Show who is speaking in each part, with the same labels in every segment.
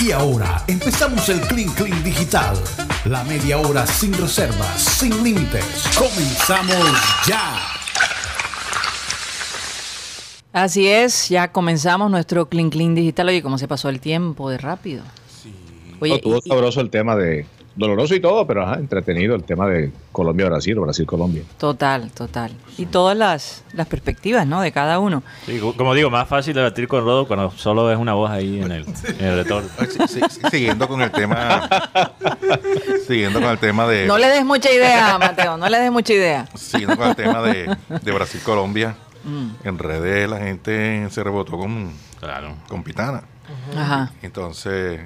Speaker 1: Y ahora empezamos el Clean Clean Digital. La media hora sin reservas, sin límites. Comenzamos ya.
Speaker 2: Así es, ya comenzamos nuestro Clean Clean Digital. Oye, ¿cómo se pasó el tiempo de rápido?
Speaker 3: Oye, no, tuvo sabroso el tema de doloroso y todo, pero ajá, entretenido el tema de Colombia-Brasil o Brasil-Colombia.
Speaker 2: Total, total. Y todas las, las perspectivas, ¿no? De cada uno.
Speaker 4: Sí, como digo, más fácil debatir con Rodo cuando solo es una voz ahí en el, en el retorno.
Speaker 5: Sí, sí, siguiendo con el tema. siguiendo con el tema de.
Speaker 2: No le des mucha idea, Mateo, no le des mucha idea.
Speaker 5: Siguiendo con el tema de, de Brasil-Colombia. Mm. En redes la gente se rebotó con, claro. con Pitana.
Speaker 2: Ajá.
Speaker 5: Entonces,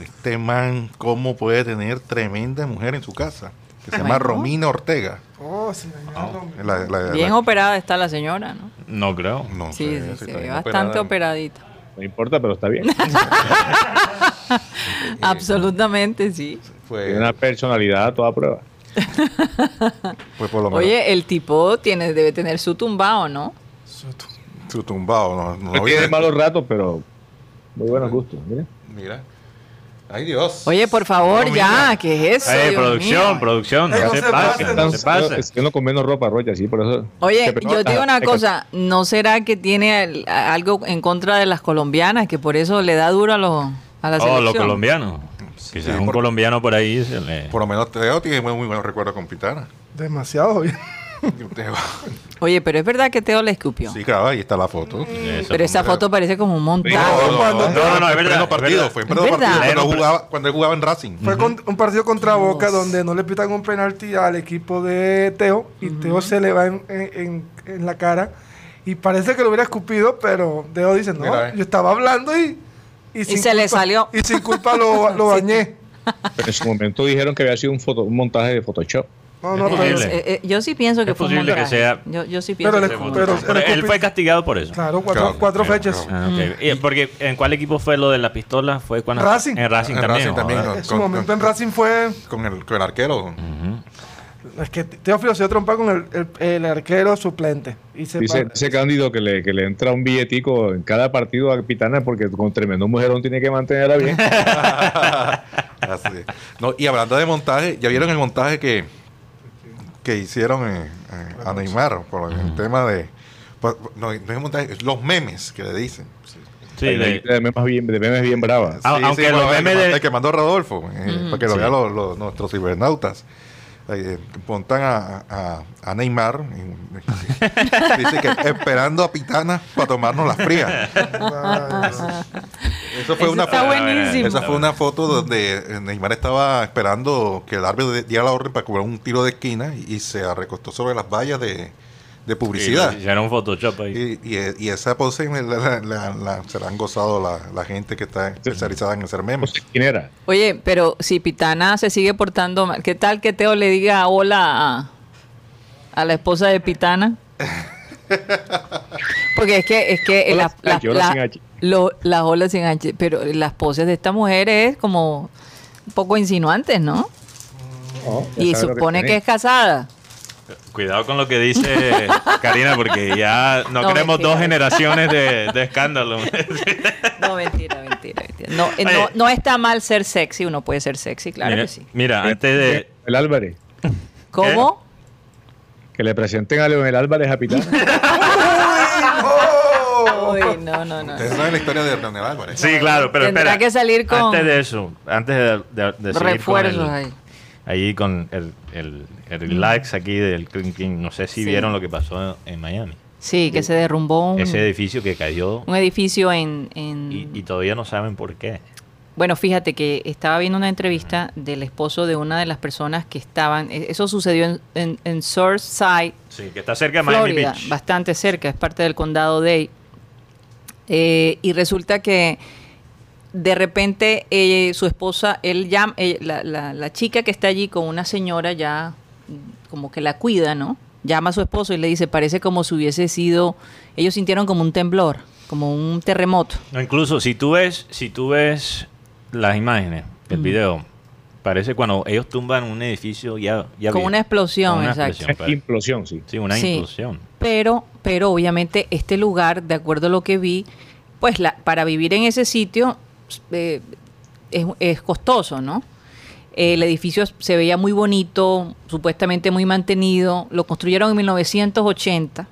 Speaker 5: este man, ¿cómo puede tener tremenda mujer en su casa? Que se llama Romina Ortega.
Speaker 6: Oh, sí,
Speaker 2: oh. Bien operada está la señora, ¿no?
Speaker 4: No creo.
Speaker 5: No
Speaker 2: sí, sí, sí, sí bastante operadita.
Speaker 3: No importa, pero está bien.
Speaker 2: Absolutamente, sí.
Speaker 3: Fue una personalidad a toda prueba.
Speaker 5: pues por lo menos.
Speaker 2: Oye, el tipo tiene, debe tener su tumbao, ¿no?
Speaker 5: Su, tumbao, no, no
Speaker 3: tiene malos ratos, pero muy buenos gustos, mira.
Speaker 5: Mira. Ay, Dios.
Speaker 2: Oye, por favor, ya, ¿qué es eso?
Speaker 4: Ay, producción, producción, no, se, pase, no se pase.
Speaker 3: Es que no con menos ropa, Rocha, sí, por eso.
Speaker 2: Oye, yo digo una cosa, ¿no será que tiene algo en contra de las colombianas, que por eso le da duro a, los, a la selección?
Speaker 4: Oh, los colombianos. Quizás sí, un colombiano por ahí se le...
Speaker 5: Por lo menos Teo tiene muy, muy buenos recuerdos con Pitana.
Speaker 6: Demasiado bien.
Speaker 2: Oye, pero es verdad que Teo le escupió.
Speaker 5: Sí, claro, ahí está la foto.
Speaker 2: pero esa foto parece como un montaje.
Speaker 5: No, no, no, es verdad. Partido, fue en partido cuando, jugaba, cuando él jugaba en Racing.
Speaker 6: Fue un partido contra Boca donde no le pitan un penalti al equipo de Teo y Teo se le va en, en, en, la cara y parece que lo hubiera escupido, pero Teo dice, no, eh. yo estaba hablando y...
Speaker 2: Y, se le salió.
Speaker 6: Y sin culpa lo, lo bañé.
Speaker 3: Pero en su momento dijeron que había sido un, foto, un montaje de Photoshop.
Speaker 2: No, no, pero, eh, eh, yo sí pienso que
Speaker 4: es fue posible que sea.
Speaker 2: Yo, yo sí pienso
Speaker 6: pero,
Speaker 2: que fue
Speaker 6: pero,
Speaker 4: pero él fue castigado por eso.
Speaker 6: Claro, cuatro, claro, cuatro claro, fechas.
Speaker 4: Ah, okay. porque ¿en cuál equipo fue lo de la pistola? Fue cuando
Speaker 6: Racing.
Speaker 4: En Racing
Speaker 5: en
Speaker 4: también.
Speaker 5: Racing también
Speaker 6: en su momento en Racing fue
Speaker 5: con el, con el arquero. Uh
Speaker 6: -huh. Es que Teófilo se trompa con el, el, el, arquero suplente. Y se
Speaker 3: dice ese Cándido que le, que le entra un billetico en cada partido a Pitana porque con tremendo mujerón tiene que mantenerla bien.
Speaker 5: Así. No, y hablando de montaje, ¿ya vieron el montaje que, que hicieron en, en, a Neymar por el tema de pues, no, no es montaje, es los memes que le dicen.
Speaker 3: Sí, de, de, de, memes bien, de memes bien bravas.
Speaker 4: Ah,
Speaker 5: sí,
Speaker 4: aunque
Speaker 5: sí,
Speaker 4: los
Speaker 5: bueno,
Speaker 4: memes
Speaker 5: el,
Speaker 4: de...
Speaker 5: que mandó Rodolfo, eh,
Speaker 2: Mm.
Speaker 5: para que lo
Speaker 4: Sí.
Speaker 5: vean los, los- nuestros cibernautas. Eh, montan a, a, a Neymar, y- dice que esperando a Pitana para tomarnos las frías. Eso fue
Speaker 2: Eso
Speaker 5: una
Speaker 2: está buenísimo.
Speaker 5: Esa fue una foto donde Neymar estaba esperando que el árbitro diera la orden para cobrar un tiro de esquina y, y se recostó sobre las vallas de, de publicidad.
Speaker 4: Sí, hicieron un Photoshop ahí.
Speaker 5: Y, y, y esa pose la, la- la- la- se la han gozado la, la gente que está especializada en hacer memes.
Speaker 3: ¿Quién era?
Speaker 2: Oye, pero si Pitana se sigue portando mal, ¿qué tal que Teo le diga hola a, a la esposa de Pitana? Porque es que, es que
Speaker 3: Hola
Speaker 2: la-
Speaker 3: sin
Speaker 2: la- las olas sin H, pero las poses de esta mujer es como un poco insinuantes, ¿no?
Speaker 3: Oh,
Speaker 2: Y supone que es casada.
Speaker 4: Cuidado con lo que dice Karina, porque ya no,
Speaker 2: No,
Speaker 4: queremos
Speaker 2: mentira.
Speaker 4: dos generaciones de, de escándalo.
Speaker 2: No, mentira, mentira. mentira. No, eh, no, no está mal ser sexy, uno puede ser sexy, claro
Speaker 4: mira,
Speaker 2: que sí.
Speaker 4: mira, antes de...
Speaker 3: El Álvarez.
Speaker 2: ¿Cómo?
Speaker 3: Que le presenten a Leonel Álvarez a Pitana.
Speaker 2: Uy, no, no, no.
Speaker 5: Ustedes saben la historia de Leonel Álvarez.
Speaker 4: Sí, claro, pero
Speaker 2: Tendrá
Speaker 4: espera.
Speaker 2: que salir con
Speaker 4: Antes de eso, antes de, de, de seguir
Speaker 2: refuerzos
Speaker 4: con el-
Speaker 2: ahí.
Speaker 4: Ahí con el, el, el likes aquí del Clean Clean, no sé si
Speaker 2: Sí.
Speaker 4: vieron lo que pasó en Miami.
Speaker 2: Sí, que se derrumbó un,
Speaker 4: Ese edificio que cayó
Speaker 2: un edificio en... en-
Speaker 4: y, y todavía no saben por qué.
Speaker 2: Bueno, fíjate que estaba viendo una entrevista del esposo de una de las personas que estaban... e- Eso sucedió en, en, en Surfside,
Speaker 4: Sí, que está cerca de Miami
Speaker 2: Florida,
Speaker 4: Beach.
Speaker 2: bastante cerca, es parte del condado Dade. Eh, y resulta que de repente eh, su esposa, él llama, eh, la, la- la chica que está allí con una señora ya mm, como que la cuida, ¿no? Llama a su esposo y le dice, parece como si hubiese sido, ellos sintieron como un temblor, como un terremoto.
Speaker 4: No, incluso si tú ves, si tú ves las imágenes del video, parece cuando ellos tumban un edificio ya, ya
Speaker 2: Como
Speaker 4: vi-
Speaker 2: una explosión,
Speaker 4: una
Speaker 2: exacto.
Speaker 4: explosión,
Speaker 3: Implosión, sí.
Speaker 4: sí, una
Speaker 2: Sí.
Speaker 4: implosión.
Speaker 2: Pero, pero obviamente este lugar, de acuerdo a lo que vi, pues la, para vivir en ese sitio eh, es, costoso, ¿no? El edificio se veía muy bonito, supuestamente muy mantenido. Lo construyeron en 1980.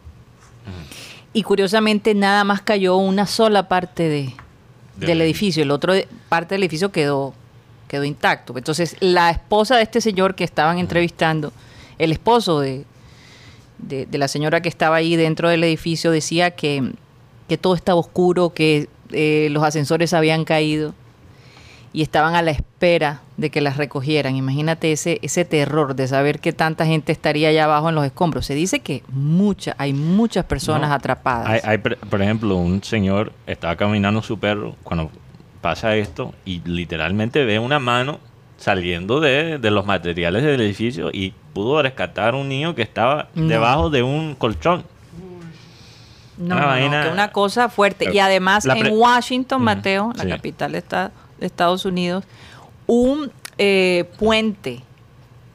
Speaker 2: Y curiosamente nada más cayó una sola parte de, del edificio. El otro parte del edificio quedó, quedó intacto. Entonces la esposa de este señor que estaban entrevistando, el esposo de, de, la señora que estaba ahí dentro del edificio decía que, que todo estaba oscuro, que eh, los ascensores habían caído y estaban a la espera de que las recogieran. Imagínate ese, ese terror de saber que tanta gente estaría allá abajo en los escombros. Se dice que mucha, hay muchas personas atrapadas.
Speaker 4: Hay, por ejemplo, un señor estaba caminando su perro cuando pasa esto y literalmente ve una mano saliendo de, de los materiales del edificio y pudo rescatar a un niño que estaba debajo de un colchón.
Speaker 2: No, una, una cosa fuerte. Y además en Washington, Mateo, la capital de, Estados Unidos, un eh, puente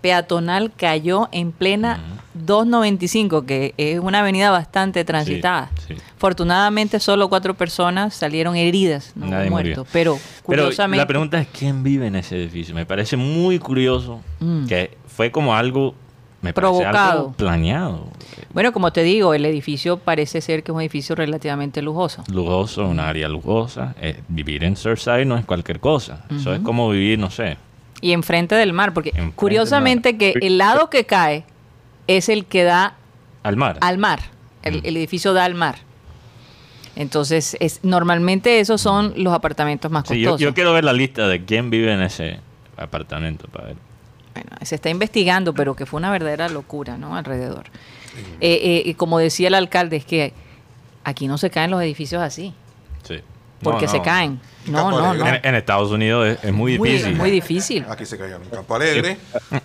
Speaker 2: peatonal cayó en plena 295, que es una avenida bastante transitada. Afortunadamente solo cuatro personas salieron heridas, no muertos. Pero curiosamente...
Speaker 4: la pregunta es quién vive en ese edificio. Me parece muy curioso mm. que fue como algo me provocado, planeado.
Speaker 2: Bueno, como te digo, el edificio parece ser que es un edificio relativamente lujoso.
Speaker 4: Lujoso, un área lujosa. Eh, vivir en Surfside no es cualquier cosa. Eso es como vivir, no sé.
Speaker 2: Y enfrente del mar, porque curiosamente que el lado que cae es el que da
Speaker 4: al mar.
Speaker 2: Al mar. El, edificio da al mar. Entonces, es, normalmente esos son los apartamentos más costosos.
Speaker 4: yo, yo quiero ver la lista de quién vive en ese apartamento para ver.
Speaker 2: Bueno, se está investigando, pero que fue una verdadera locura, ¿no? Alrededor. Eh, eh, como decía el alcalde, es que aquí no se caen los edificios así. Sí. Porque se caen. No, no, no.
Speaker 4: En, Estados Unidos es, muy difícil.
Speaker 2: Muy difícil.
Speaker 5: Aquí se cayeron en Campo Alegre.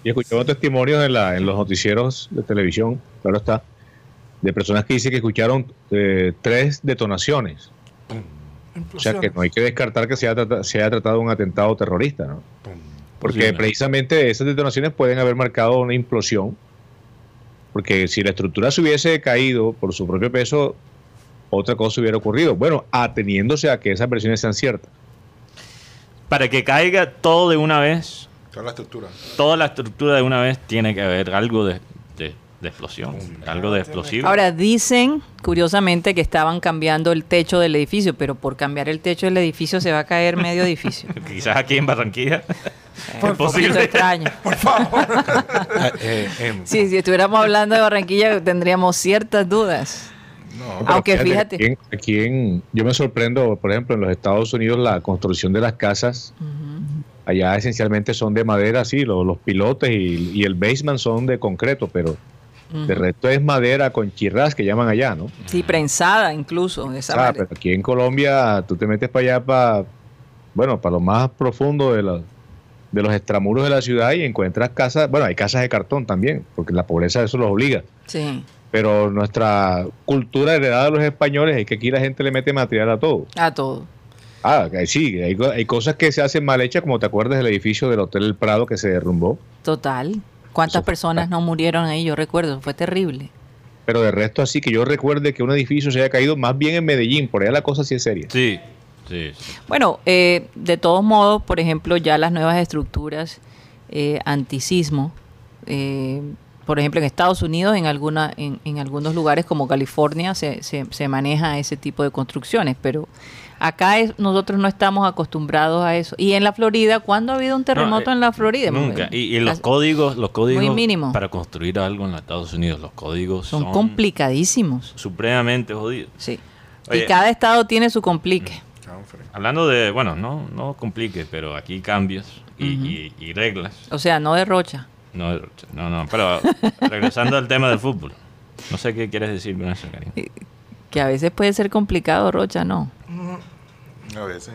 Speaker 3: Y escuchamos testimonios en, la, en los noticieros de televisión, claro está, de personas que dicen que escucharon eh, tres detonaciones. O sea que no hay que descartar que se haya, se haya tratado de un atentado terrorista, ¿no? Porque precisamente esas detonaciones pueden haber marcado una implosión. Porque si la estructura se hubiese caído por su propio peso, otra cosa hubiera ocurrido. Bueno, ateniéndose a que esas versiones sean ciertas.
Speaker 4: Para que caiga todo de una vez.
Speaker 5: Toda la estructura.
Speaker 4: Toda la estructura de una vez tiene que haber algo de, explosión, algo de explosivo.
Speaker 2: Ahora, dicen, curiosamente, que estaban cambiando el techo del edificio, pero por cambiar el techo del edificio se va a caer medio edificio.
Speaker 4: Quizás aquí en Barranquilla.
Speaker 2: Por posible. extraño. Por favor. Eh, em. sí, si estuviéramos hablando de Barranquilla tendríamos ciertas dudas. Aunque fíjate.
Speaker 3: Aquí, en, yo me sorprendo, por ejemplo, en los Estados Unidos la construcción de las casas, allá esencialmente son de madera, sí, los, pilotes y, el basement son de concreto, pero de resto es madera con chirras que llaman allá, ¿no?
Speaker 2: Sí, prensada incluso.
Speaker 3: Esa pero aquí en Colombia tú te metes para allá, para, bueno, para lo más profundo de la de los extramuros de la ciudad y encuentras casas, bueno, hay casas de cartón también, porque la pobreza eso los obliga. Sí. Pero nuestra cultura heredada de los españoles es que aquí la gente le mete material a todo.
Speaker 2: A todo.
Speaker 3: Ah, sí, hay, hay cosas que se hacen mal hechas, como te acuerdas del edificio del Hotel El Prado que se derrumbó.
Speaker 2: Total. ¿Cuántas personas no murieron ahí? Yo recuerdo, fue terrible.
Speaker 3: Pero de resto, así que yo recuerde que un edificio se haya caído más bien en Medellín, por allá la cosa sí es seria.
Speaker 4: Sí,
Speaker 2: bueno, eh, de todos modos, por ejemplo, ya las nuevas estructuras eh, antisismo, eh, por ejemplo, en Estados Unidos, en, alguna, en, algunos lugares como California, se, se, maneja ese tipo de construcciones, pero acá nosotros no estamos acostumbrados a eso. Y en la Florida, ¿cuándo ha habido un terremoto en la Florida?
Speaker 4: Nunca. Y, los códigos, los códigos para construir algo en los Estados Unidos, los códigos
Speaker 2: son, complicadísimos.
Speaker 4: Supremamente jodidos.
Speaker 2: Sí. y cada estado tiene su complique.
Speaker 4: Hablando de, bueno, no, no complique, pero aquí cambios y, reglas.
Speaker 2: O sea, no derrocha.
Speaker 4: No derrocha, no, no, pero regresando al tema del fútbol. No sé qué quieres decir con eso, Karim.
Speaker 2: Que a veces puede ser complicado, Rocha, ¿no?
Speaker 5: A veces.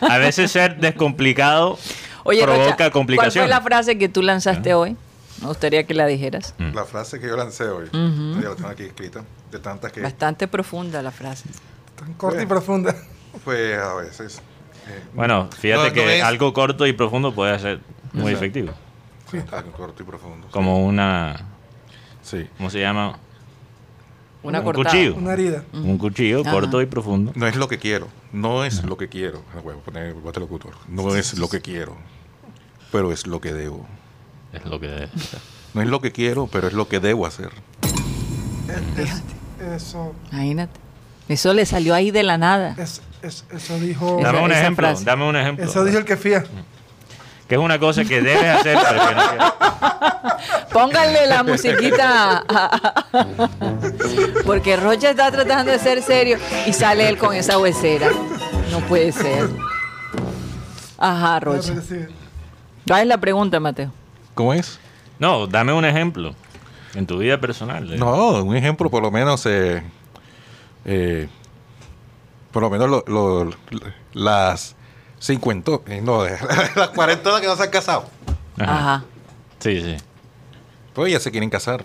Speaker 4: a veces ser descomplicado provoca complicaciones.
Speaker 2: ¿Cuál fue la frase que tú lanzaste hoy? Me gustaría que la dijeras.
Speaker 5: Mm. La frase que yo lancé hoy. Ya la tengo aquí escrita. De tantas que...
Speaker 2: Bastante profunda la frase.
Speaker 6: Tan corta y profunda.
Speaker 5: Pues a veces.
Speaker 4: Eh, bueno, fíjate que algo corto y profundo puede ser muy efectivo.
Speaker 5: Sí, algo corto y profundo.
Speaker 4: Como una. Sí. ¿Cómo se llama?
Speaker 2: Una
Speaker 4: un
Speaker 2: cortada.
Speaker 4: cuchillo.
Speaker 6: Una herida.
Speaker 4: Un cuchillo
Speaker 2: Ajá.
Speaker 4: corto y profundo.
Speaker 5: No es lo que quiero. No es lo que quiero. Ah, Voy a poner de locutor. No es lo que quiero. Pero es lo que debo.
Speaker 4: Es lo que
Speaker 5: No es lo que quiero, pero es lo que debo hacer.
Speaker 6: Eso,
Speaker 2: Imagínate. Eso le salió ahí de la nada.
Speaker 6: es- es- eso dijo.
Speaker 4: Dame un ejemplo.
Speaker 2: frase.
Speaker 4: Dame un ejemplo.
Speaker 6: Eso dijo el que fía.
Speaker 4: Que es una cosa que debes hacer, pero que no.
Speaker 2: Pónganle la musiquita. Porque Rocha está tratando de ser serio y sale él con esa huesera. No puede ser. Ajá, Rocha. ¿Cuál es la pregunta, Mateo?
Speaker 5: ¿Cómo es?
Speaker 4: No, dame un ejemplo. En tu vida personal.
Speaker 5: No, un ejemplo por lo menos, eh, eh, por lo menos lo- lo- las 50, eh, no, las 40 que no se han casado.
Speaker 2: Ajá.
Speaker 4: Sí, sí.
Speaker 5: Pues ya se quieren casar.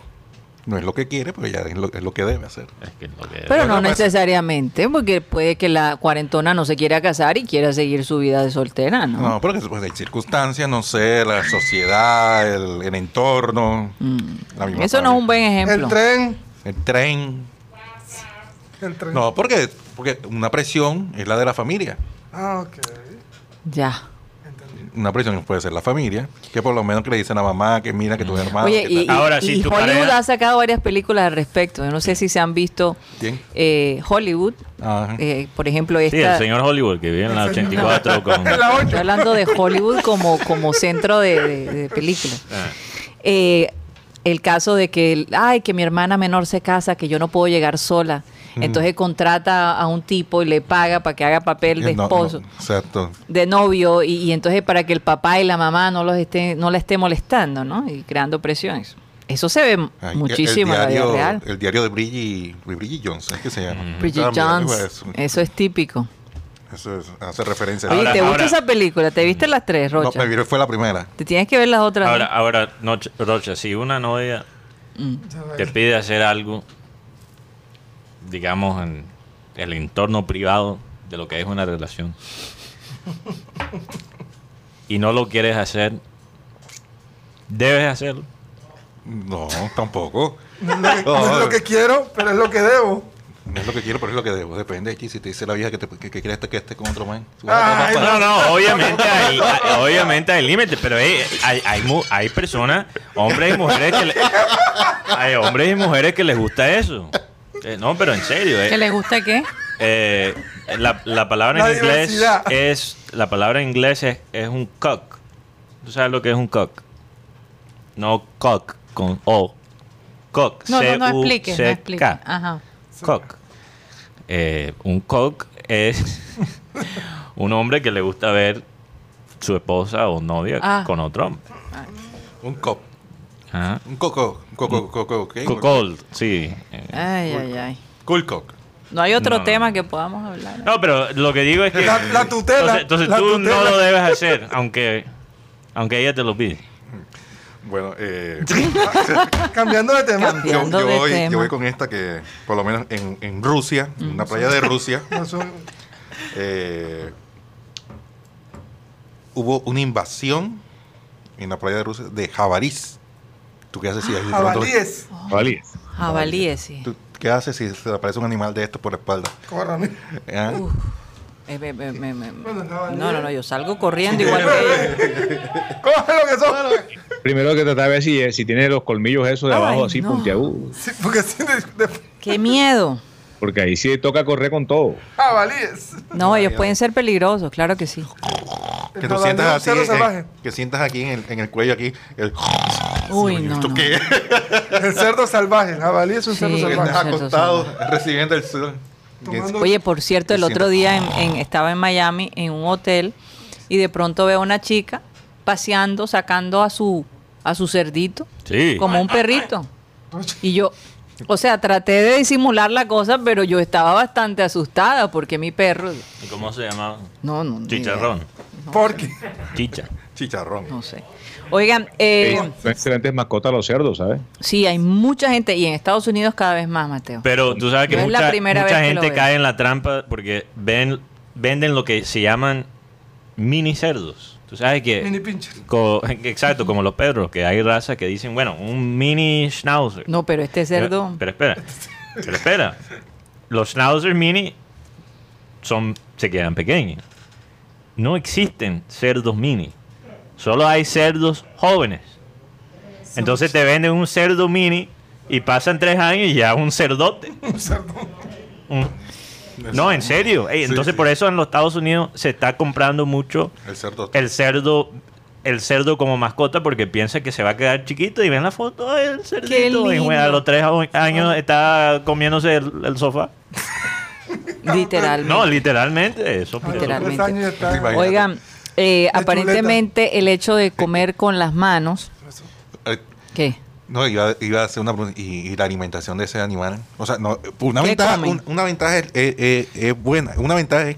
Speaker 5: No es lo que quiere, pero ya es lo, es lo que debe hacer.
Speaker 4: Es que lo que
Speaker 2: Pero no
Speaker 5: pues-
Speaker 2: necesariamente, porque puede que la cuarentona no se quiera casar y quiera seguir su vida de soltera, ¿no?
Speaker 5: No, porque pues, hay circunstancias, no sé, la sociedad, el, el entorno. la misma
Speaker 2: Mm. Eso no es un buen
Speaker 6: El
Speaker 2: ejemplo.
Speaker 6: tren.
Speaker 5: El tren.
Speaker 6: El tren.
Speaker 5: No, porque, porque una presión es la de la familia.
Speaker 6: Ah, ok.
Speaker 2: Ya.
Speaker 5: Una presión puede ser la familia, que por lo menos que le dicen a mamá que mira que tu hermano.
Speaker 2: Oye,
Speaker 5: que
Speaker 2: y,
Speaker 5: tal.
Speaker 2: y-
Speaker 4: Ahora,
Speaker 2: y
Speaker 4: si tu
Speaker 2: Hollywood
Speaker 4: pareja-
Speaker 2: ha sacado varias películas al respecto. Yo no sé si se han visto
Speaker 5: ¿Quién?
Speaker 2: eh, Hollywood.
Speaker 5: Ajá.
Speaker 2: eh, por ejemplo,
Speaker 4: Sí, el
Speaker 2: esta.
Speaker 4: señor Hollywood que vive en la 84 con...
Speaker 2: Estoy hablando de Hollywood como, como centro de, de- de películas.
Speaker 4: Ah,
Speaker 2: Eh, el caso de que, ay, que mi hermana menor se casa, que yo no puedo llegar sola. Entonces contrata a un tipo y le paga para que haga papel de
Speaker 5: No, no,
Speaker 2: esposo,
Speaker 5: exacto.
Speaker 2: de novio, y, y entonces para que el papá y la mamá no los esté, no la esté molestando, ¿no? Y creando presiones. Eso se ve
Speaker 5: Ay,
Speaker 2: muchísimo en la
Speaker 5: el
Speaker 2: vida
Speaker 5: diario,
Speaker 2: real.
Speaker 5: el diario de Bridget, Bridget Jones, ¿es que se llama?
Speaker 2: Bridget
Speaker 5: También,
Speaker 2: Jones,
Speaker 5: eso,
Speaker 2: eso es típico.
Speaker 5: eso es- hace referencia.
Speaker 2: Oye,
Speaker 4: Ahora-
Speaker 2: ¿te gusta
Speaker 4: ahora-
Speaker 2: esa película? ¿Te viste las tres,
Speaker 5: no,
Speaker 2: Rocha?
Speaker 5: me vi- fue la primera.
Speaker 2: Te tienes que ver las otras.
Speaker 4: Ahora, ahora no, Ch- Rocha, si una novia
Speaker 2: Mm.
Speaker 4: te pide hacer algo, digamos, en el entorno privado de lo que es una relación, y no lo quieres hacer, debes hacerlo.
Speaker 5: No, tampoco.
Speaker 6: No es lo que, no es lo que quiero, pero es lo que debo.
Speaker 5: No es lo que quiero, pero es lo que debo. Depende de ti. Si te dice la vieja que, te, que, que quiere estar que esté con otro man.
Speaker 6: Ay,
Speaker 4: No, no, obviamente hay, hay- obviamente hay límites, pero hay, hay, hay, personas, hombres y mujeres que le- hay hombres y mujeres que les gusta eso. Eh, no, pero en serio, eh,
Speaker 2: ¿Que le gusta qué?
Speaker 4: eh, la, la palabra
Speaker 6: La
Speaker 4: en inglés
Speaker 6: diversidad.
Speaker 4: es la palabra en inglés es, es un cock. ¿Tú sabes lo que es un cock? No cock con o. Cock.
Speaker 2: No, no, no expliques, no expliques. Ajá.
Speaker 4: Cock. Eh, un cock es un hombre que le gusta ver su esposa o novia
Speaker 2: Ah.
Speaker 4: con otro hombre.
Speaker 5: Un cop.
Speaker 4: Ajá.
Speaker 5: Un coco. Un coco. coco ¿qué?
Speaker 4: Cocold, sí.
Speaker 2: Ay, ay, ay.
Speaker 5: Cool cock.
Speaker 2: No hay otro
Speaker 4: No,
Speaker 2: tema
Speaker 4: no.
Speaker 2: que podamos hablar.
Speaker 4: No, pero lo que digo es que.
Speaker 6: La- la tutela,
Speaker 4: Entonces, entonces
Speaker 6: la
Speaker 4: tú
Speaker 6: tutela.
Speaker 4: no lo debes hacer, aunque, aunque ella te lo pide.
Speaker 5: Bueno, eh,
Speaker 6: Cambiando de tema.
Speaker 5: yo,
Speaker 2: Cambiando
Speaker 5: yo
Speaker 2: de
Speaker 5: voy,
Speaker 2: tema.
Speaker 5: yo voy con esta que, por lo menos en, en Rusia, en una playa de Rusia, eh, hubo una invasión en la playa de Rusia de jabalís. ¿Tú qué haces si hay de pronto-
Speaker 6: Jabalíes.
Speaker 3: Vale.
Speaker 2: Jabalíes, sí.
Speaker 5: ¿Tú qué haces si se te aparece un animal de estos por la espalda?
Speaker 6: Córrame.
Speaker 2: Eh, me- me- me- me-
Speaker 6: Bueno, el jabalí.
Speaker 2: No, no, no, yo salgo corriendo igual que ellos.
Speaker 6: Coge lo que son.
Speaker 3: Primero que tratar de ver si, si tiene los colmillos esos de
Speaker 2: Ay,
Speaker 3: abajo así
Speaker 2: no.
Speaker 3: puntiagudos.
Speaker 6: Sí, porque sí, de, de-
Speaker 2: ¡Qué miedo!
Speaker 3: Porque ahí sí toca correr con todo.
Speaker 6: jabalíes.
Speaker 2: No, ellos pueden ser peligrosos, claro que sí.
Speaker 5: Que tú sientas así,
Speaker 6: cerdo
Speaker 5: en-
Speaker 6: salvaje.
Speaker 5: que sientas aquí en el, en el cuello aquí, el,
Speaker 2: Uy, no,
Speaker 5: ¿esto
Speaker 2: no.
Speaker 5: qué?
Speaker 6: El cerdo salvaje. El jabalí es un
Speaker 2: Sí.
Speaker 6: cerdo salvaje.
Speaker 5: estás acostado recibiendo el sol.
Speaker 6: Tomando-
Speaker 2: Oye, por cierto, el otro día en- en- estaba en Miami en un hotel y de pronto veo a una chica paseando, sacando a su a su cerdito
Speaker 4: Sí.
Speaker 2: como un perrito. Y yo, o sea, traté de disimular la cosa, pero yo estaba bastante asustada porque mi perro,
Speaker 4: ¿Y ¿Cómo se llama?
Speaker 2: no, no, ni
Speaker 6: Porque
Speaker 4: Chicha.
Speaker 5: Chicharrón.
Speaker 2: no sé. Oigan, eh,
Speaker 3: Son excelentes mascotas los cerdos, ¿sabes?
Speaker 2: sí, hay mucha gente y en Estados Unidos cada vez más, Mateo.
Speaker 4: Pero tú sabes que
Speaker 2: No es la
Speaker 4: mucha,
Speaker 2: primera
Speaker 4: mucha
Speaker 2: vez que lo
Speaker 4: gente cae en la trampa porque ven, venden lo que se llaman mini cerdos. Tú sabes que...
Speaker 6: mini pincher.
Speaker 4: co- exacto, como los perros, que hay razas que dicen, bueno, un mini schnauzer.
Speaker 2: No, pero este cerdo,
Speaker 4: Pero, pero espera. Pero espera, los Schnauzer mini son, se quedan pequeños. No existen cerdos mini. Solo hay cerdos jóvenes. Entonces te venden un cerdo mini y pasan tres años y ya un cerdote. Un- No, en serio. Ey,
Speaker 5: Sí,
Speaker 4: entonces
Speaker 5: sí.
Speaker 4: por eso en los Estados Unidos se está comprando mucho
Speaker 5: El cerdo.
Speaker 4: el cerdo el cerdo como mascota porque piensa que se va a quedar chiquito y ven la foto del cerdito y bueno, a los tres años está comiéndose el, el sofá.
Speaker 2: Literalmente.
Speaker 4: No, literalmente eso.
Speaker 2: Literalmente. Oigan, eh, aparentemente el hecho de comer con las manos,
Speaker 5: Eh,
Speaker 2: ¿qué?
Speaker 5: No, iba, iba a hacer una pregunta. ¿Y, y la alimentación de ese animal? O sea, no, una
Speaker 2: ¿Qué
Speaker 5: ventaja, un- una ventaja es, es- es- es buena. Una ventaja es.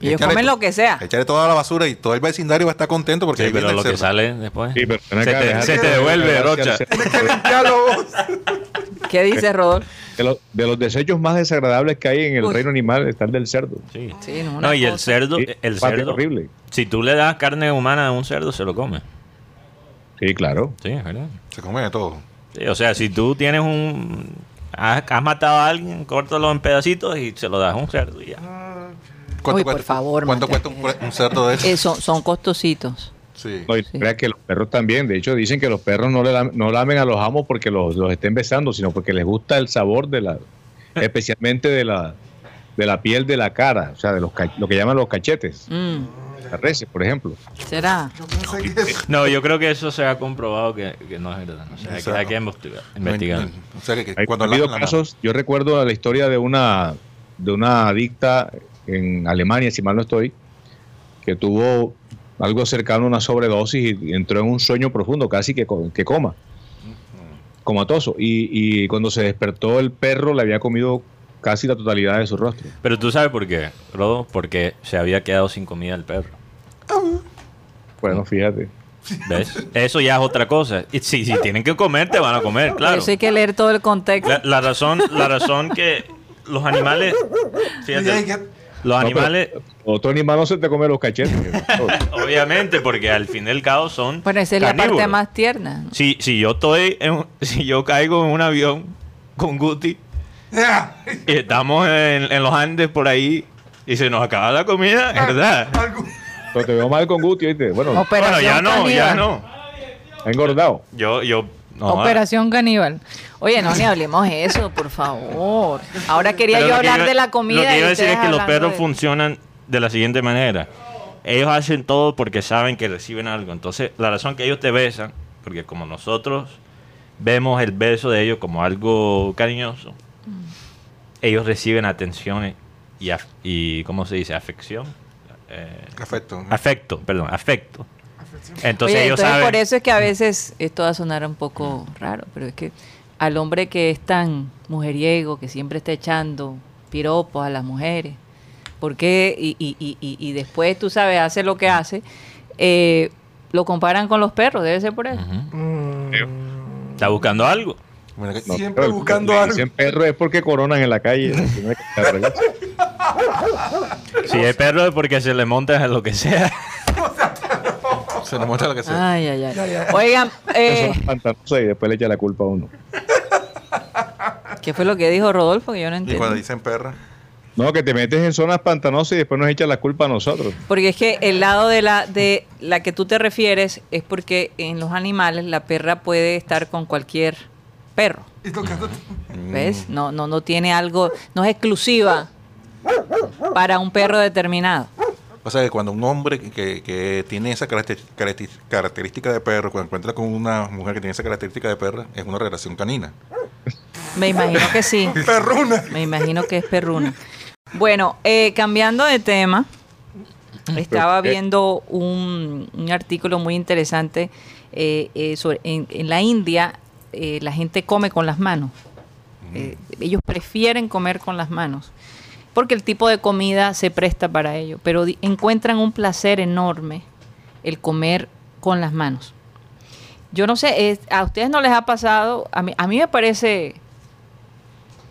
Speaker 2: Ellos
Speaker 5: echarle
Speaker 2: comen lo que sea.
Speaker 5: Echarle toda la basura y todo el vecindario va a estar contento porque
Speaker 4: Sí,
Speaker 5: ahí
Speaker 4: pero
Speaker 5: viene
Speaker 4: lo
Speaker 5: el
Speaker 4: que
Speaker 5: cerdo.
Speaker 4: sale después.
Speaker 3: Sí, pero
Speaker 4: se
Speaker 3: acá,
Speaker 4: te, se te devuelve, Rocha.
Speaker 3: hacer-
Speaker 6: Tienes que limpiarlo vos.
Speaker 2: ¿Qué dice Rodolfo?
Speaker 3: De, los- de los desechos más desagradables que hay en el
Speaker 2: Uy.
Speaker 3: reino animal está el del cerdo.
Speaker 4: Sí.
Speaker 2: Sí, no,
Speaker 4: No, y el cerdo,
Speaker 3: Sí,
Speaker 4: el cerdo,
Speaker 3: horrible.
Speaker 4: si tú le das carne humana a un cerdo, se lo come.
Speaker 3: Sí, claro.
Speaker 4: Sí, es verdad.
Speaker 5: Se come de todo.
Speaker 4: Sí, o sea, si tú tienes un... Has, has matado a alguien, córtalo en pedacitos y se lo das a un cerdo y ya.
Speaker 5: ¿Cuánto
Speaker 2: Uy, por
Speaker 5: cuesta-
Speaker 2: favor,
Speaker 5: ¿Cuánto
Speaker 2: Mateo.
Speaker 5: cuesta un, un cerdo de eso?
Speaker 2: Eh, son, son costositos.
Speaker 5: Sí.
Speaker 3: No, y
Speaker 2: Sí.
Speaker 3: crea que los perros también. De hecho, dicen que los perros no le lam- no lamen a los amos porque los, los estén besando, sino porque les gusta el sabor de la, especialmente de la, de la piel de la cara, o sea, de los ca- lo que llaman los cachetes,
Speaker 2: Mm,
Speaker 3: las reses, por ejemplo.
Speaker 2: ¿Será?
Speaker 4: No, yo creo que eso se ha comprobado que, que no es verdad. O sea, hay, que, hay que investigar.
Speaker 5: No,
Speaker 4: investigar.
Speaker 5: no, o sea, que, que
Speaker 3: Hay
Speaker 5: cuando
Speaker 3: ha habido casos, yo recuerdo la historia de una de una adicta en Alemania, si mal no estoy, que tuvo algo cercano a una sobredosis y entró en un sueño profundo, casi que, que coma, comatoso. Y, y cuando se despertó el perro le había comido casi la totalidad de su rostro.
Speaker 4: Pero tú sabes por qué, Rodo, porque se había quedado sin comida el perro.
Speaker 3: Bueno, fíjate.
Speaker 4: ¿Ves? Eso ya es otra cosa. Y si, si tienen que comer, te van a comer, claro.
Speaker 2: eso hay que leer todo el contexto.
Speaker 4: La, la razón, la razón que los animales, fíjate, los
Speaker 3: No,
Speaker 4: animales,
Speaker 3: otro animal no se te come los cachetes.
Speaker 4: obviamente, porque al fin del cabo son
Speaker 2: Bueno, esa es la parte más tierna. ¿no?
Speaker 4: Si, si yo estoy, en un- si yo caigo en un avión con Guti y estamos en, en los Andes por ahí y se nos acaba la comida, es verdad.
Speaker 3: Pero te veo mal con Guti, ¿oíste? Bueno,
Speaker 4: Bueno, ya no, ya no.
Speaker 3: ha engordado.
Speaker 4: Yo, yo, no.
Speaker 2: Operación caníbal. Oye, no ni hablemos eso, por favor. Ahora quería
Speaker 4: Pero
Speaker 2: yo hablar
Speaker 4: iba-
Speaker 2: de la comida.
Speaker 4: Lo que iba a decir es que los perros
Speaker 2: de-
Speaker 4: funcionan de la siguiente manera. Ellos hacen todo porque saben que reciben algo. Entonces, la razón que ellos te besan, porque como nosotros vemos el beso de ellos como algo cariñoso, ellos reciben atención y, y ¿cómo se dice? Afección. Eh,
Speaker 5: Afecto.
Speaker 4: afecto, perdón, afecto. Entonces
Speaker 2: Oye,
Speaker 4: ellos
Speaker 2: entonces
Speaker 4: saben...
Speaker 2: por eso es que a veces esto va a sonar un poco raro, pero es que al hombre que es tan mujeriego, que siempre está echando piropos a las mujeres, ¿por qué? Y, y, y, después, tú sabes, hace lo que hace, eh, lo comparan con los perros, debe ser por eso.
Speaker 6: Mm,
Speaker 4: Está buscando algo.
Speaker 5: Mira que-
Speaker 3: No,
Speaker 6: Siempre
Speaker 3: pero
Speaker 6: buscando algo.
Speaker 3: dicen perro es porque coronan en la calle.
Speaker 4: Si es perro es porque se le monta a lo que sea.
Speaker 5: Se nos muestra lo que sea.
Speaker 2: Ay, ay, ay. Oigan, eh,
Speaker 3: pantanosas y después le echa la culpa a uno.
Speaker 2: ¿qué fue lo que dijo Rodolfo? Que yo no
Speaker 5: y
Speaker 2: entiendo.
Speaker 5: cuando dicen perra,
Speaker 3: No, que te metes en zonas pantanosas y después nos echa la culpa a nosotros.
Speaker 2: Porque es que el lado de la de la que tú te refieres es porque en los animales la perra puede estar con cualquier perro.
Speaker 6: y tocando-
Speaker 2: ¿Ves? No, no, no tiene algo, no es exclusiva para un perro determinado.
Speaker 5: O sea, que cuando un hombre que, que tiene esa caracter- caracter- característica de perro, cuando encuentra con una mujer que tiene esa característica de perra, es una relación canina.
Speaker 2: Me imagino que sí.
Speaker 6: Perruna.
Speaker 2: Me imagino que es perruna. Bueno, eh, cambiando de tema, estaba viendo un, un artículo muy interesante eh, eh, sobre en, en la India eh, la gente come con las manos. Eh, ellos prefieren comer con las manos porque el tipo de comida se presta para ello, pero encuentran un placer enorme el comer con las manos. Yo no sé, es- a ustedes no les ha pasado, a mí, a mí me parece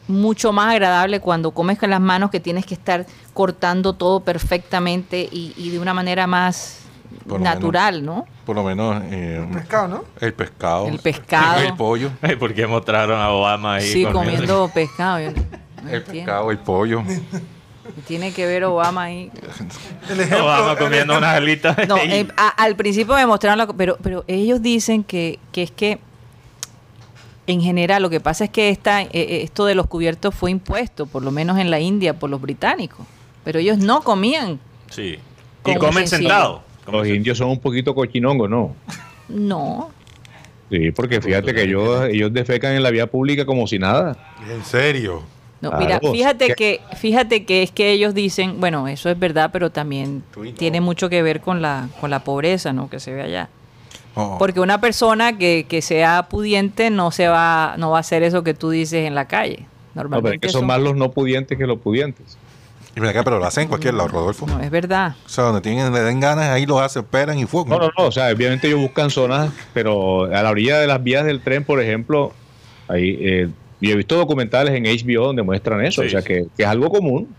Speaker 2: mucho más agradable cuando comes con las manos que tienes que estar cortando todo perfectamente y, y de una manera más natural, ¿no?
Speaker 5: Por lo menos... Eh,
Speaker 6: el pescado, ¿no?
Speaker 5: El pescado.
Speaker 2: El pescado.
Speaker 5: El pollo.
Speaker 4: ¿Por qué mostraron a Obama ahí?
Speaker 2: Sí, comiendo pescado.
Speaker 5: El pescado, el pollo.
Speaker 2: Tiene que ver Obama ahí.
Speaker 4: El ejemplo, Obama comiendo unas alitas.
Speaker 2: No, eh, al principio me mostraron, la, pero, pero ellos dicen que, que es que en general lo que pasa es que esta, eh, eh, esto de los cubiertos fue impuesto, por lo menos en la India, por los británicos. Pero ellos no comían.
Speaker 4: Sí. Y comen sentados.
Speaker 3: Los indios son un poquito cochinongos, ¿no?
Speaker 2: No.
Speaker 3: Sí, porque fíjate que ellos, ellos defecan en la vía pública como si nada.
Speaker 5: ¿En serio?
Speaker 2: No, mira, fíjate que, fíjate que es que ellos dicen, bueno, eso es verdad, pero también tiene mucho que ver con la, con la pobreza, ¿no? Que se ve allá. Oh. Porque una persona que, que, sea pudiente no se va, no va a hacer eso que tú dices en la calle.
Speaker 3: Normalmente no, pero que son más los no pudientes que los pudientes.
Speaker 5: Y acá, pero lo hacen en cualquier lado, Rodolfo.
Speaker 2: No, es verdad.
Speaker 5: O sea, donde tienen, le den ganas, ahí lo hacen, esperan y fuego.
Speaker 3: No, no, no. O sea, obviamente ellos buscan zonas, pero a la orilla de las vías del tren, por ejemplo, ahí. Eh, y he visto documentales en HBO donde muestran eso, o sea, que, es algo común.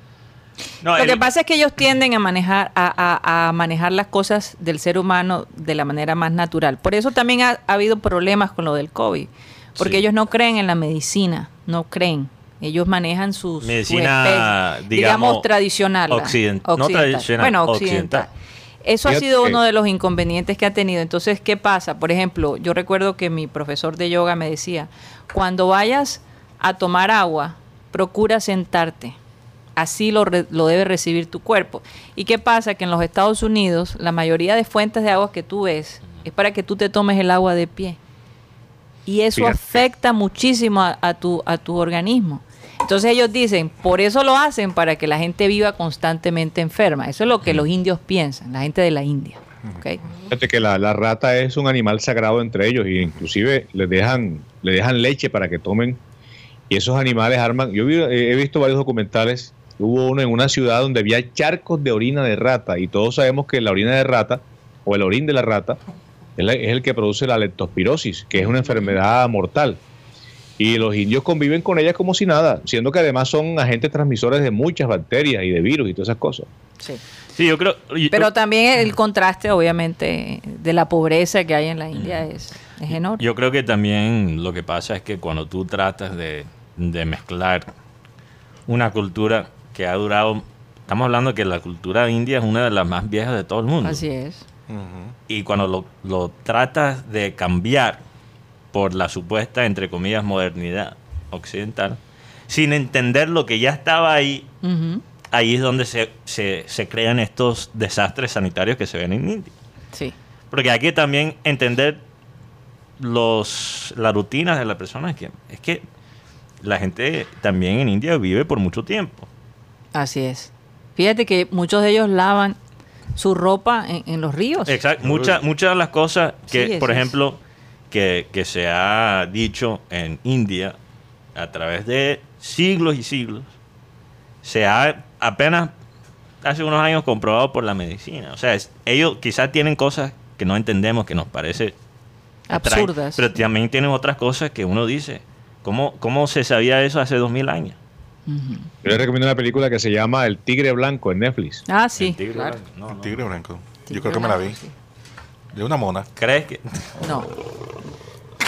Speaker 2: Lo que pasa es que ellos tienden a manejar, a, manejar las cosas del ser humano de la manera más natural. Por eso también ha, habido problemas con lo del COVID, porque ellos no creen en la medicina, no creen. Ellos manejan sus
Speaker 4: medicina,
Speaker 2: digamos, tradicional,
Speaker 4: occidental. No tradicional,
Speaker 2: bueno, occidental. Eso ha sido uno de los inconvenientes que ha tenido. Entonces, ¿qué pasa? Por ejemplo, yo recuerdo que mi profesor de yoga me decía, cuando vayas a tomar agua, procura sentarte. Así lo, lo debe recibir tu cuerpo. ¿Y qué pasa? Que en los Estados Unidos la mayoría de fuentes de agua que tú ves es para que tú te tomes el agua de pie. Y eso afecta muchísimo a, tu, a tu organismo. Entonces ellos dicen, por eso lo hacen, para que la gente viva constantemente enferma. Eso es lo que los indios piensan, la gente de la India.
Speaker 3: Fíjate que la, rata es un animal sagrado entre ellos y inclusive les dejan, le dejan leche para que tomen y esos animales arman. Yo he visto varios documentales. Hubo uno en una ciudad donde había charcos de orina de rata y todos sabemos que la orina de rata o el orín de la rata es, el que produce la leptospirosis, que es una enfermedad mortal. Y los indios conviven con ella como si nada, siendo que además son agentes transmisores de muchas bacterias y de virus y todas esas cosas.
Speaker 2: Sí. Sí, yo creo. Pero también el contraste, obviamente, de la pobreza que hay en la India es, es enorme.
Speaker 4: Yo creo que también lo que pasa es que cuando tú tratas de de mezclar una cultura que ha durado, estamos hablando que la cultura india es una de las más viejas de todo el mundo.
Speaker 2: Así es.
Speaker 4: Y cuando lo, lo, tratas de cambiar por la supuesta, entre comillas, modernidad occidental, sin entender lo que ya estaba ahí, ahí es donde se, se, se, crean estos desastres sanitarios que se ven en India.
Speaker 2: Sí.
Speaker 4: Porque hay que también entender los, las rutinas de la persona. Es que, es que la gente también en India vive por mucho tiempo.
Speaker 2: Así es. Fíjate que muchos de ellos lavan su ropa en, los ríos.
Speaker 4: Exacto. Muchas muchas de las cosas que, por ejemplo, que, se ha dicho en India a través de siglos y siglos, se ha apenas hace unos años comprobado por la medicina. O sea, ellos quizás tienen cosas que no entendemos, que nos parece
Speaker 2: absurdas.
Speaker 4: pero también tienen otras cosas que uno dice, ¿Cómo, se sabía eso hace dos mil años?
Speaker 3: Yo les recomiendo una película que se llama El Tigre Blanco en Netflix.
Speaker 2: Ah, sí.
Speaker 5: El Tigre Blanco. el tigre Blanco. Yo creo que me la vi. De una mona.
Speaker 4: ¿Crees que.?
Speaker 2: No.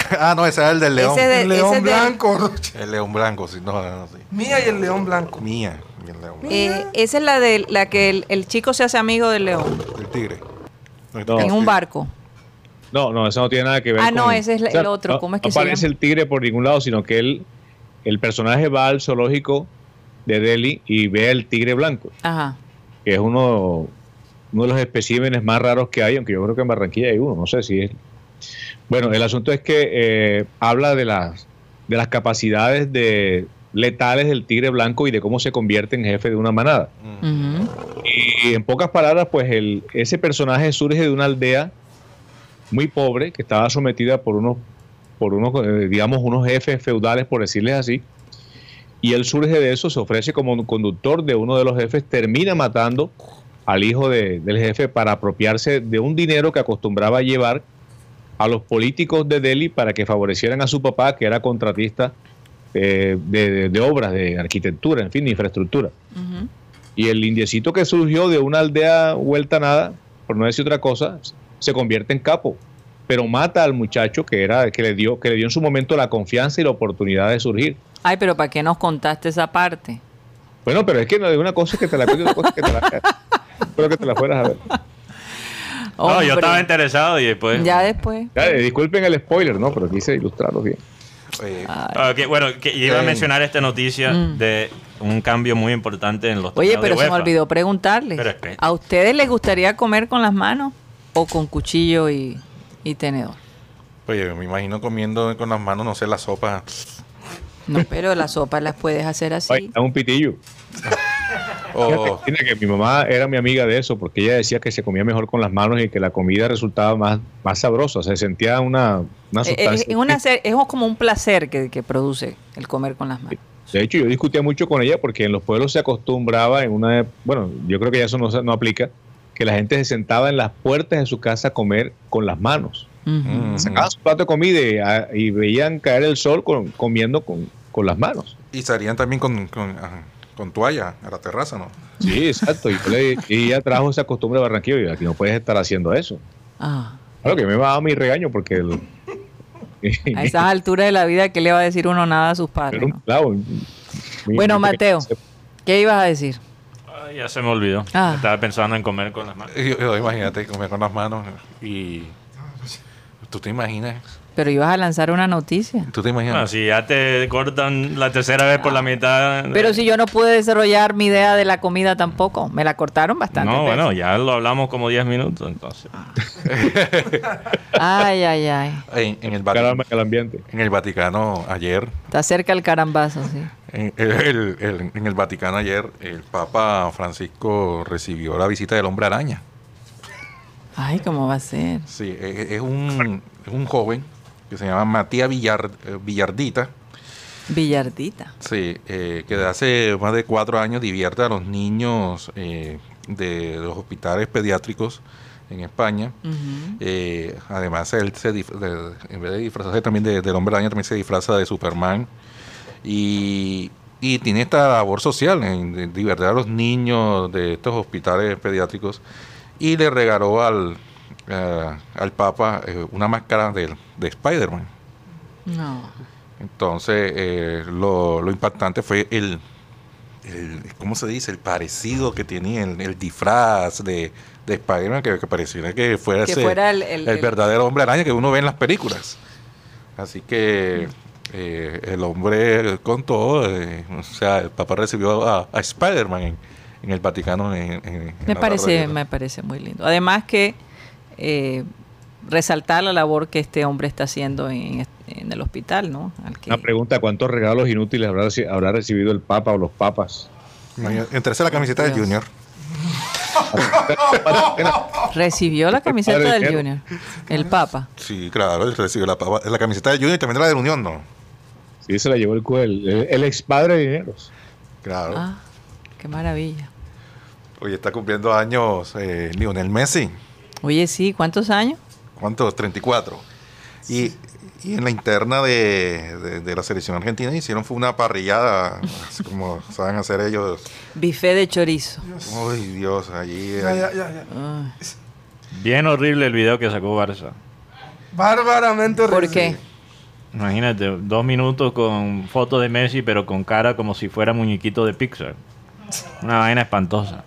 Speaker 5: ah, no, ese es el del león.
Speaker 6: el león blanco.
Speaker 5: El león blanco, sí. No, no, sí.
Speaker 6: Mía y el león blanco.
Speaker 5: Mía y el león
Speaker 2: blanco. Eh, esa es la de la que el, chico se hace amigo del león.
Speaker 5: El tigre.
Speaker 2: en un barco.
Speaker 3: No, no, eso no tiene nada que ver
Speaker 2: ah, no, ese es el otro. ¿Cómo es que
Speaker 3: no aparece el tigre por ningún lado, sino que él, el personaje va al zoológico de Delhi y ve al tigre blanco.
Speaker 2: Ajá.
Speaker 3: Que es uno, uno de los especímenes más raros que hay, aunque yo creo que en Barranquilla hay uno, no sé si es. Bueno, el asunto es que eh, habla de las, de las capacidades de letales del tigre blanco y de cómo se convierte en jefe de una manada. Y en pocas palabras, pues el, ese personaje surge de una aldea muy pobre, que estaba sometida por unos, por unos eh, digamos, unos jefes feudales, por decirles así. Y él surge de eso, se ofrece como conductor de uno de los jefes, termina matando al hijo del jefe para apropiarse de un dinero que acostumbraba a llevar a los políticos de Delhi para que favorecieran a su papá, que era contratista eh, de, obras, de arquitectura, en fin, de infraestructura. Y el indiecito que surgió de una aldea vuelta a nada, por no decir otra cosa, se convierte en capo, pero mata al muchacho que era que le dio que le dio en su momento la confianza y la oportunidad de surgir.
Speaker 2: Ay, pero ¿para qué nos contaste esa parte?
Speaker 3: Bueno, pero es que una cosa es que te la cuento y otra cosa es que te la Espero que te la fueras a ver.
Speaker 4: No, yo estaba interesado y después.
Speaker 2: Ya después.
Speaker 3: disculpen el spoiler, ¿no? Pero quise ilustrarlo bien.
Speaker 4: bueno, que iba a mencionar esta noticia mm. de un cambio muy importante en los
Speaker 2: Oye, pero se me olvidó preguntarle. ¿A ustedes les gustaría comer con las manos o con cuchillo y, tenedor?
Speaker 5: Oye, me imagino comiendo con las manos, no sé, la sopa.
Speaker 2: No, pero la sopa las puedes hacer así.
Speaker 3: un pitillo. Oh. que mi mamá era mi amiga de eso, porque ella decía que se comía mejor con las manos y que la comida resultaba más, más sabrosa, se sentía una, una
Speaker 2: eh, eh, sustancia. Es, es, como un placer que, que, produce el comer con las manos.
Speaker 3: De hecho, yo discutía mucho con ella porque en los pueblos se acostumbraba en una, bueno, yo creo que ya eso no, no aplica, que la gente se sentaba en las puertas de su casa a comer con las manos. Sacaban su plato de comida y, veían caer el sol comiendo con, con, las manos.
Speaker 5: Y salían también con, con, con, toalla a la terraza, ¿no?
Speaker 3: Sí, exacto. Y, y ella trajo esa costumbre de Barranquillo y aquí no puedes estar haciendo eso. Ah. Claro que me va a dar mi regaño porque el,
Speaker 2: a esas alturas de la vida, ¿qué le va a decir uno nada a sus padres? bueno, Mateo, ¿qué ibas a decir?
Speaker 4: ya se me olvidó. Ah. Estaba pensando en comer con las manos.
Speaker 5: imagínate, comer con las manos y... ¿Tú te imaginas?
Speaker 2: Pero ibas a lanzar una noticia.
Speaker 5: ¿Tú te imaginas?
Speaker 4: si ya te cortan la tercera vez por la mitad.
Speaker 2: Pero si yo no pude desarrollar mi idea de la comida tampoco. Me la cortaron bastante.
Speaker 4: No, bueno, ya lo hablamos como 10 minutos entonces.
Speaker 2: ay, ay, ay.
Speaker 5: En, el Vaticano, en el Vaticano ayer.
Speaker 2: Está cerca el carambazo, sí.
Speaker 5: En el, en el Vaticano ayer, el Papa Francisco recibió la visita del hombre araña.
Speaker 2: Ay, ¿cómo va a ser?
Speaker 5: Sí, e, e, es un, es un joven que se llama Matías Villar, eh, Villardita.
Speaker 2: Villardita.
Speaker 5: Sí, eh, que desde hace más de cuatro años divierte a los niños eh, de los hospitales pediátricos en España. además, él se en vez de disfrazarse también de, del hombre araña, también se disfraza de Superman. Y, y tiene esta labor social en divertir a los niños de estos hospitales pediátricos. Y le regaló al, al Papa una máscara de, de Spider-Man. No. Entonces, eh, lo, impactante fue el, el, ¿cómo se dice? El parecido que tenía, el, disfraz de, de Spider-Man, que, pareciera que fuera, el, verdadero hombre araña que uno ve en las películas. Así que eh, el hombre con todo, eh, o sea, el papá recibió a, Spider-Man en, el Vaticano.
Speaker 2: me, parece, me parece muy lindo. Además que resaltar la labor que este hombre está haciendo en, el hospital, ¿no?
Speaker 3: Una pregunta, ¿cuántos regalos inútiles habrá, habrá recibido el Papa o los Papas?
Speaker 5: Entrese la camiseta del Junior.
Speaker 2: Recibió la camiseta del Junior, el Papa.
Speaker 5: Sí, claro, él recibió la, la camiseta del Junior y también la de la Unión, ¿no?
Speaker 3: Sí, se la llevó el, el, el ex padre de Dineros.
Speaker 5: Claro. Ah,
Speaker 2: qué maravilla.
Speaker 5: Oye, está cumpliendo años eh, Lionel Messi.
Speaker 2: Oye, sí, ¿cuántos años?
Speaker 5: ¿Cuántos? 34. Y, y en la interna de, de, la selección argentina hicieron fue una parrillada, así como saben hacer ellos.
Speaker 2: Bife de chorizo.
Speaker 5: Uy, Dios, allí.
Speaker 4: Bien horrible el video que sacó Barça.
Speaker 6: Bárbaramente horrible.
Speaker 2: ¿Por qué?
Speaker 4: Imagínate, dos minutos con foto de Messi, pero con cara como si fuera muñequito de Pixar. Una vaina espantosa.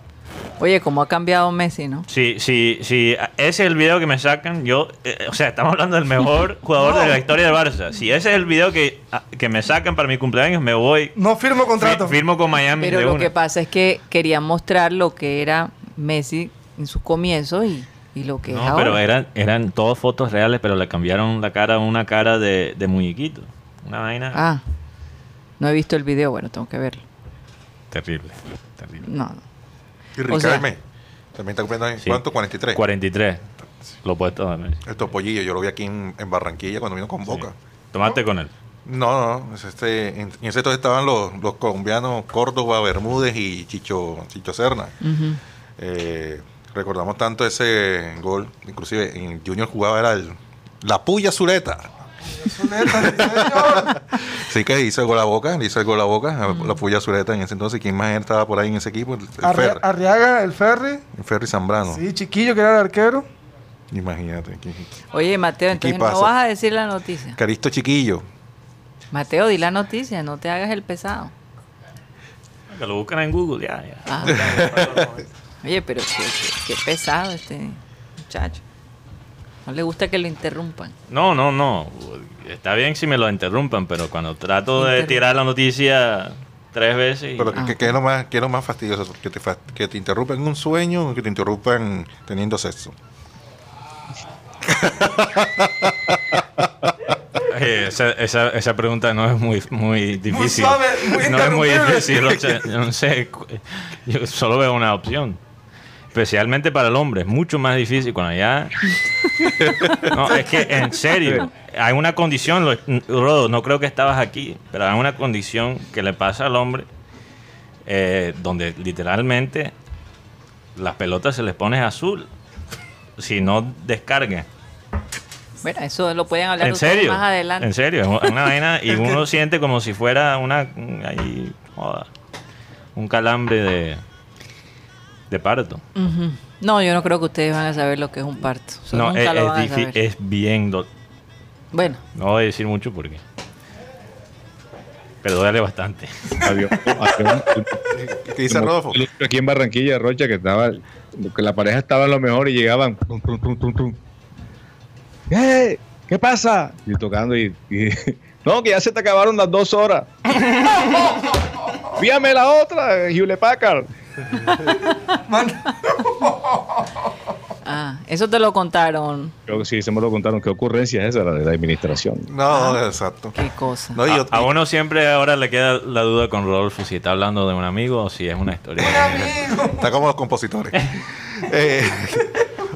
Speaker 2: Oye, ¿cómo ha cambiado Messi, no?
Speaker 4: Sí, sí, sí. Ese es el video que me sacan. Yo, eh, o sea, estamos hablando del mejor jugador de la historia del Barça. Si ese es el video que, ah, que me sacan para mi cumpleaños, me voy.
Speaker 6: No firmo contrato.
Speaker 4: firmo con Miami.
Speaker 2: Pero lo que pasa es que querían mostrar lo que era Messi en sus comienzos y, lo que no,
Speaker 4: pero eran, eran todas fotos reales, pero le cambiaron la cara a una cara de, de muñequito. Una vaina.
Speaker 2: Ah, no he visto el video, bueno, tengo que verlo.
Speaker 4: Terrible, terrible.
Speaker 2: No, no.
Speaker 5: Y Ricarme, también está cumpliendo años. ¿Cuánto? 43.
Speaker 4: 43. Lo puedes tomar.
Speaker 5: El topollillo, yo lo vi aquí en, Barranquilla cuando vino con Boca.
Speaker 4: ¿Tomaste con él?
Speaker 5: No, no, este, en, ese entonces estaban los, los, colombianos Córdoba, Bermúdez y Chicho, Chicho Serna. Eh, recordamos tanto ese gol, inclusive en Junior jugaba era el, la puya Zuleta. Sí que hizo el gol a boca, hizo el gol a boca, la Puya Sureta en ese entonces. ¿Quién más estaba por ahí en ese equipo? El,
Speaker 6: Ferri. Arriaga, el Ferry.
Speaker 5: El Ferry Zambrano.
Speaker 6: Sí, Chiquillo, que era el arquero.
Speaker 5: Imagínate.
Speaker 2: Oye, Mateo, entonces no vas a decir la noticia.
Speaker 5: Caristo Chiquillo.
Speaker 2: Mateo, di la noticia, no te hagas el pesado.
Speaker 4: Que lo buscan en Google, ya. Ah,
Speaker 2: Oye, pero qué, pesado este muchacho. No le gusta que lo interrumpan.
Speaker 4: No, no, no. Está bien si me lo interrumpan, pero cuando trato de tirar la noticia tres veces.
Speaker 5: Pero ¿qué, es lo más, qué es lo más fastidioso? ¿Que te, ¿Que te interrumpan en un sueño o que te interrumpan teniendo sexo?
Speaker 4: esa, esa, esa, pregunta no es muy, muy difícil. no es muy difícil. yo no sé. Yo solo veo una opción. Especialmente para el hombre. Es mucho más difícil cuando ya. No, es que en serio. Hay una condición, Rodo, no creo que estabas aquí, pero hay una condición que le pasa al hombre eh, donde literalmente las pelotas se les pone azul si no descargue.
Speaker 2: Bueno, eso lo pueden hablar
Speaker 4: ¿En serio?
Speaker 2: más adelante.
Speaker 4: En serio, una vaina y uno siente como si fuera una ahí, un calambre de, de parto.
Speaker 2: No, yo no creo que ustedes van a saber lo que es un parto.
Speaker 4: no, es, es, bien.
Speaker 2: bueno.
Speaker 4: No voy a decir mucho porque. Pero duele bastante.
Speaker 5: ¿Qué dice Rodolfo?
Speaker 3: Aquí en Barranquilla, Rocha, que estaba que la pareja estaba en lo mejor y llegaban. ¿Qué? ¿Qué pasa? Y tocando y, No, que ya se te acabaron las dos horas. Fíjame la otra, Hewlett Packard.
Speaker 2: ah, eso te lo contaron.
Speaker 3: Creo que sí, se me lo contaron. ¿Qué ocurrencia es esa, la de la administración?
Speaker 5: No, ah, exacto.
Speaker 2: Qué cosa.
Speaker 4: a, uno siempre ahora le queda la duda con Rodolfo si está hablando de un amigo o si es una historia.
Speaker 5: está como los compositores. Eh,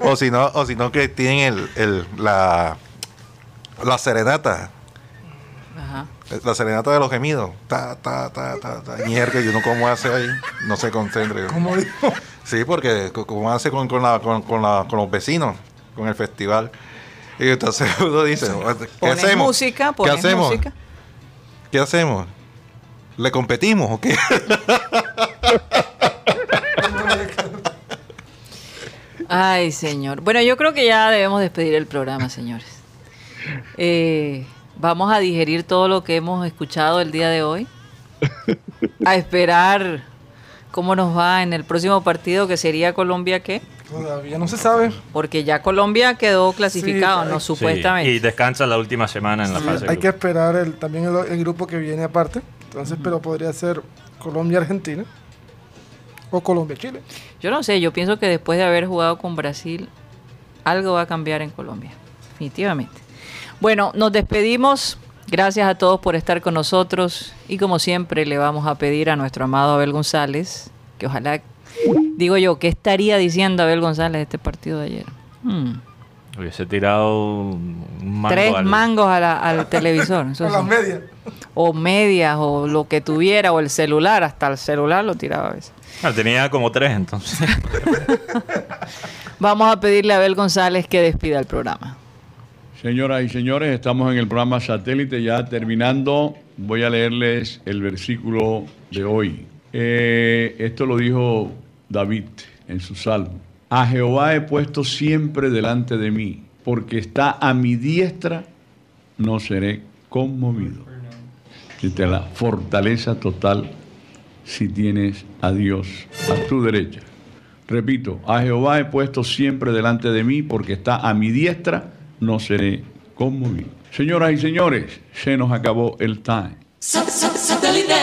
Speaker 5: o si no, o si no que tienen el, el, la, la serenata. Ajá. La serenata de los gemidos. Ta, ta, ta, ta, ta. Mierda, y uno cómo hace ahí, no se concentre.
Speaker 6: ¿Cómo dijo?
Speaker 5: Sí, porque como hace con, con, la, con, con, la, con los vecinos, con el festival. Y entonces uno dice, ¿qué hacemos?
Speaker 2: Música,
Speaker 5: ¿Qué hacemos? Música? ¿Qué hacemos? ¿Le competimos o qué?
Speaker 2: Ay, señor. Bueno, yo creo que ya debemos despedir el programa, señores. Eh, vamos a digerir todo lo que hemos escuchado el día de hoy. A esperar cómo nos va en el próximo partido, que sería Colombia, ¿qué?
Speaker 6: Todavía no se sabe.
Speaker 2: Porque ya Colombia quedó clasificado, ¿no? Supuestamente.
Speaker 4: y descansa la última semana en la fase.
Speaker 6: Hay que esperar el, también el, grupo que viene aparte. Entonces, pero podría ser Colombia-Argentina o Colombia-Chile.
Speaker 2: Yo no sé, yo pienso que después de haber jugado con Brasil, algo va a cambiar en Colombia, definitivamente. Bueno, nos despedimos. Gracias a todos por estar con nosotros y como siempre le vamos a pedir a nuestro amado Abel González que ojalá, digo yo, ¿qué estaría diciendo Abel González de este partido de ayer? Hmm.
Speaker 4: Hubiese tirado
Speaker 2: tres mangos al televisor.
Speaker 6: o las medias.
Speaker 2: O medias, o lo que tuviera, o el celular, hasta el celular lo tiraba a veces.
Speaker 4: Ah, tenía como tres entonces.
Speaker 2: Vamos a pedirle a Abel González que despida el programa.
Speaker 7: Señoras y señores, estamos en el programa satélite ya terminando. Voy a leerles el versículo de hoy. Eh, esto lo dijo David en su salmo. A Jehová he puesto siempre delante de mí, porque está a mi diestra, no seré conmovido. Desde la fortaleza total si tienes a Dios a tu derecha. Repito, a Jehová he puesto siempre delante de mí porque está a mi diestra, no seré conmovido. Señoras y señores, se nos acabó el time. Satélite,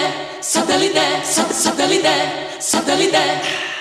Speaker 7: satélite, satélite, satélite.